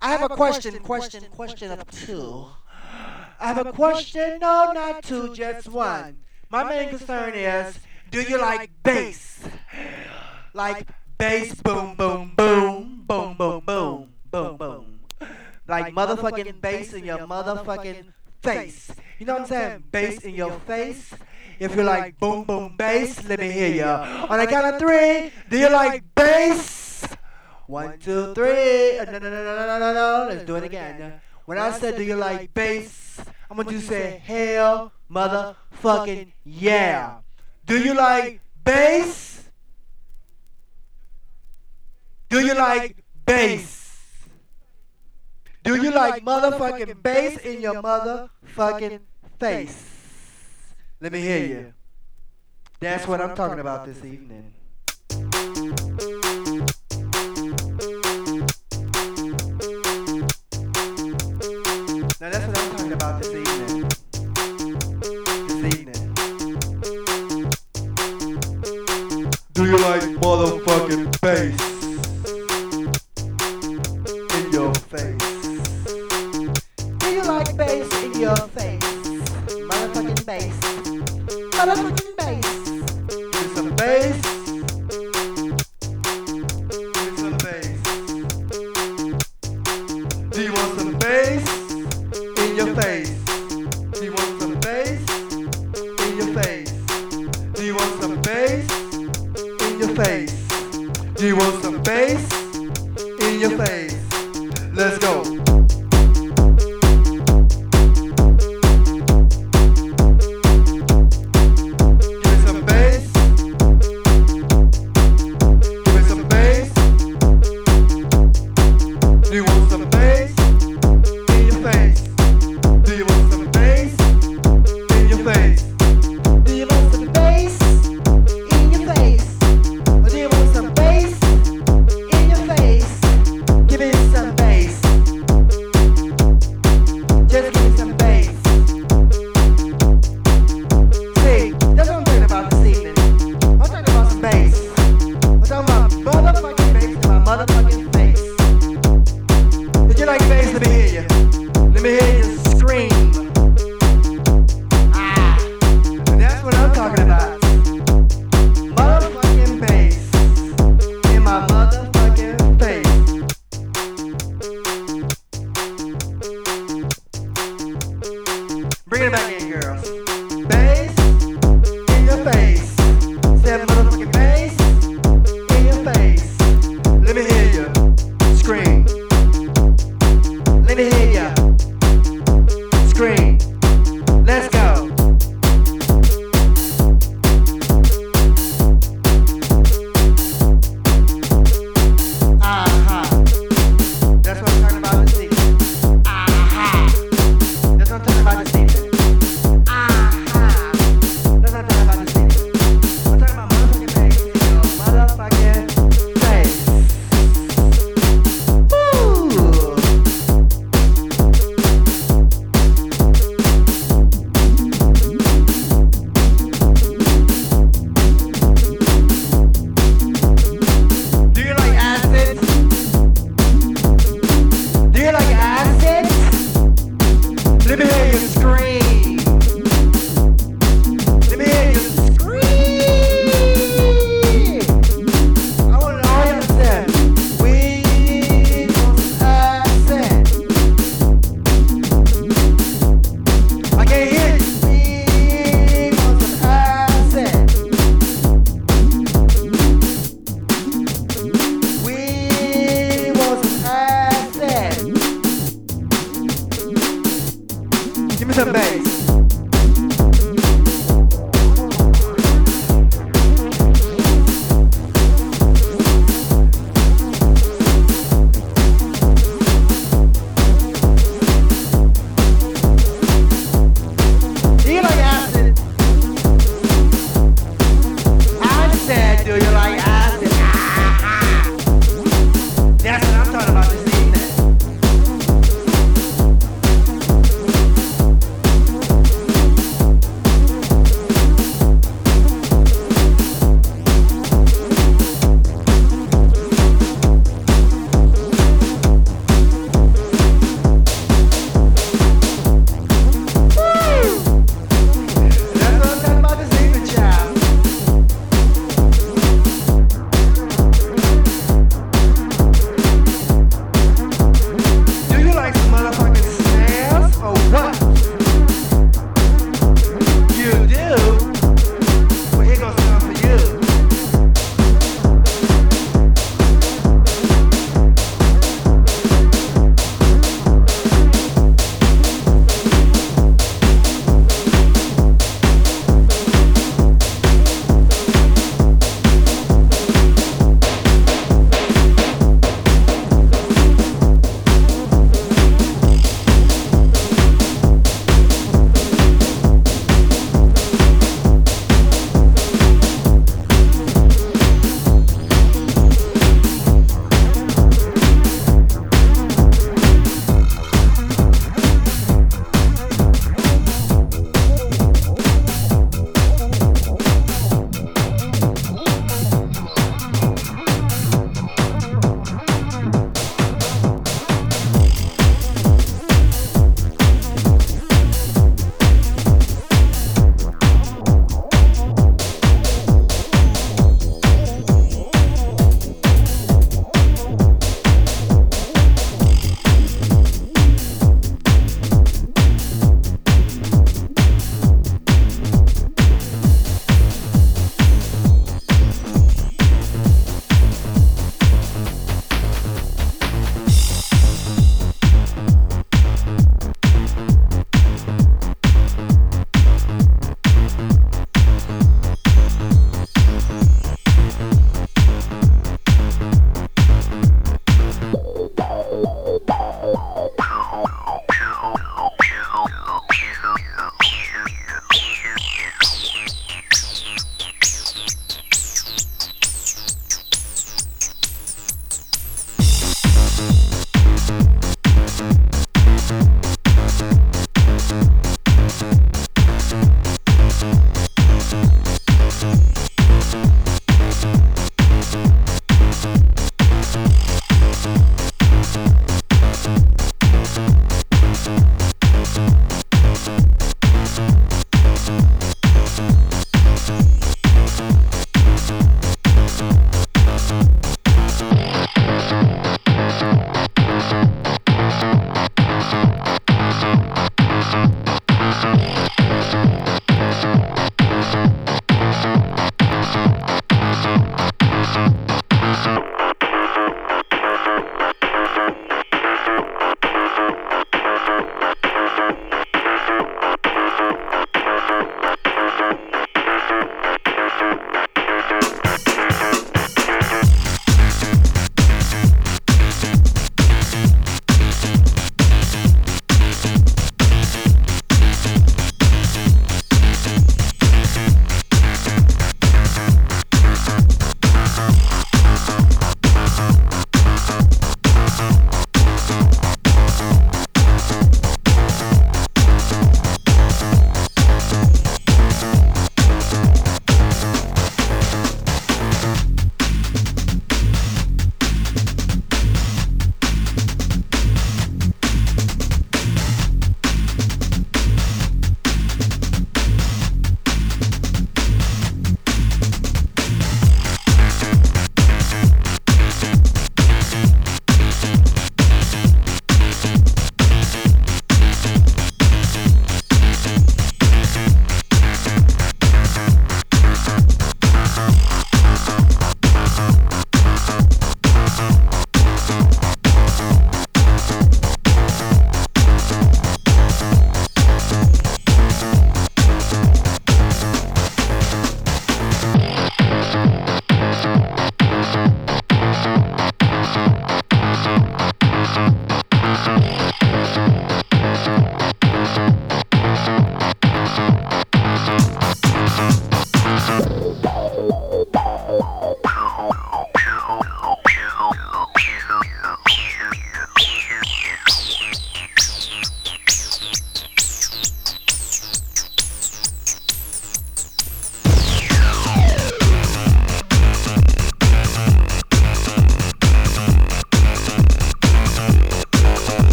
I have a question, question, question of two. I have a question, no, not two, just one. My main concern is, do you like bass? Like bass, boom, boom, boom, boom, boom, boom, boom, boom. Like motherfucking bass in your motherfucking face. You know what I'm saying? Bass in your face. If you like boom, boom, bass, let me hear you. On a count of three, do you like bass? One, two, three. Uh, no, no, no, no, no, no, no. Let's do it again. When I said, do you like bass? I'm gonna say, hell, motherfucking yeah. Do you like bass? Do you like bass? Do you like motherfucking bass in your motherfucking face? Let me hear you. That's what I'm talking about this evening. motherfucking face.